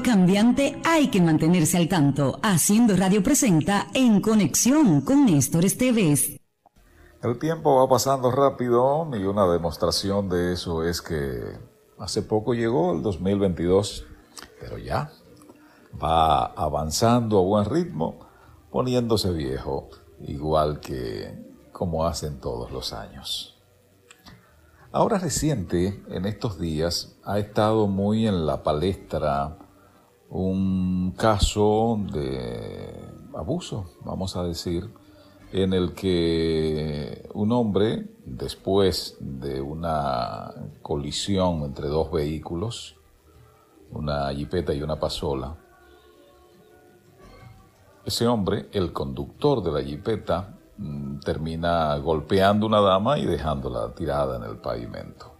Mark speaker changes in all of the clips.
Speaker 1: cambiante hay que mantenerse al tanto. Haciendo Radio presenta En Conexión con Néstor Esteves.
Speaker 2: El tiempo va pasando rápido y una demostración de eso es que hace poco llegó el 2022, pero ya va avanzando a buen ritmo, poniéndose viejo, igual que como hacen todos los años. Ahora reciente, en estos días, ha estado muy en la palestra un caso de abuso, vamos a decir, en el que un hombre, después de una colisión entre dos vehículos, una jipeta y una pasola, ese hombre, el conductor de la jipeta, Mm, termina golpeando una dama y dejándola tirada en el pavimento.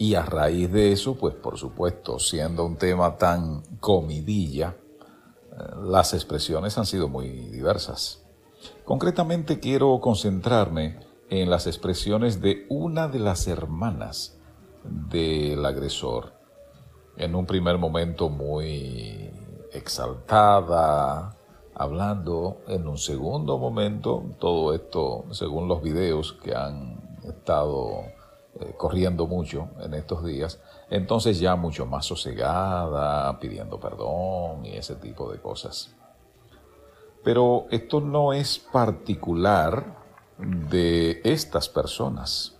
Speaker 2: Y a raíz de eso, pues por supuesto, siendo un tema tan comidilla, eh, las expresiones han sido muy diversas. Concretamente quiero concentrarme en las expresiones de una de las hermanas del agresor, en un primer momento muy exaltada, hablando en un segundo momento, todo esto según los videos que han estado eh, corriendo mucho en estos días, entonces ya mucho más sosegada, pidiendo perdón y ese tipo de cosas. Pero esto no es particular de estas personas,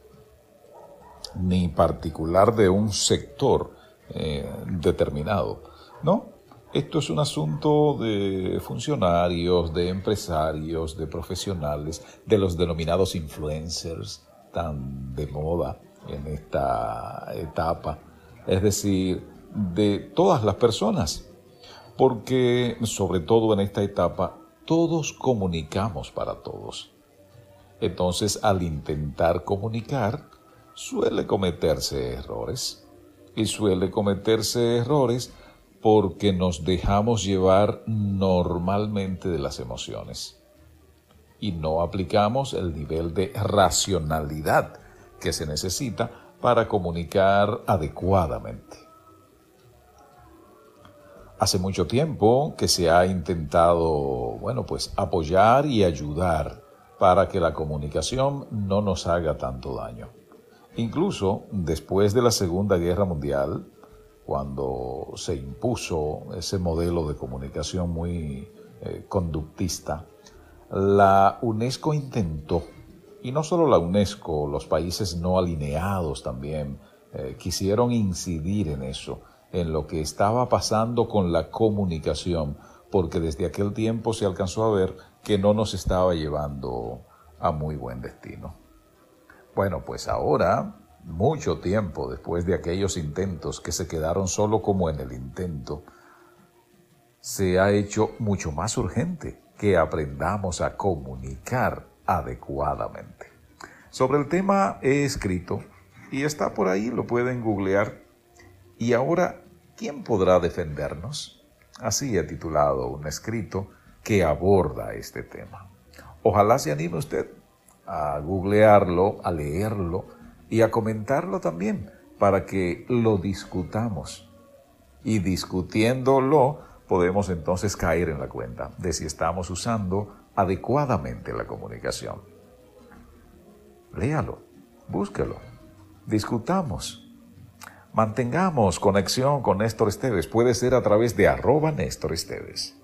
Speaker 2: ni particular de un sector eh, determinado, ¿no? Esto es un asunto de funcionarios, de empresarios, de profesionales, de los denominados influencers, tan de moda en esta etapa. Es decir, de todas las personas. Porque, sobre todo en esta etapa, todos comunicamos para todos. Entonces, al intentar comunicar, suele cometerse errores. Y suele cometerse errores porque nos dejamos llevar normalmente de las emociones y no aplicamos el nivel de racionalidad que se necesita para comunicar adecuadamente. Hace mucho tiempo que se ha intentado, bueno, pues apoyar y ayudar para que la comunicación no nos haga tanto daño. Incluso después de la Segunda Guerra Mundial, cuando se impuso ese modelo de comunicación muy eh, conductista, la UNESCO intentó, y no solo la UNESCO, los países no alineados también eh, quisieron incidir en eso, en lo que estaba pasando con la comunicación, porque desde aquel tiempo se alcanzó a ver que no nos estaba llevando a muy buen destino. Bueno, pues ahora mucho tiempo después de aquellos intentos que se quedaron solo como en el intento, se ha hecho mucho más urgente que aprendamos a comunicar adecuadamente. Sobre el tema he escrito y está por ahí, lo pueden googlear. Y ahora, ¿quién podrá defendernos? Así he titulado un escrito que aborda este tema. Ojalá se anime usted a googlearlo, a leerlo, y a comentarlo también para que lo discutamos. Y discutiéndolo podemos entonces caer en la cuenta de si estamos usando adecuadamente la comunicación. Léalo, búsquelo, discutamos. Mantengamos conexión con Néstor Esteves. Puede ser a través de arroba Néstor Esteves.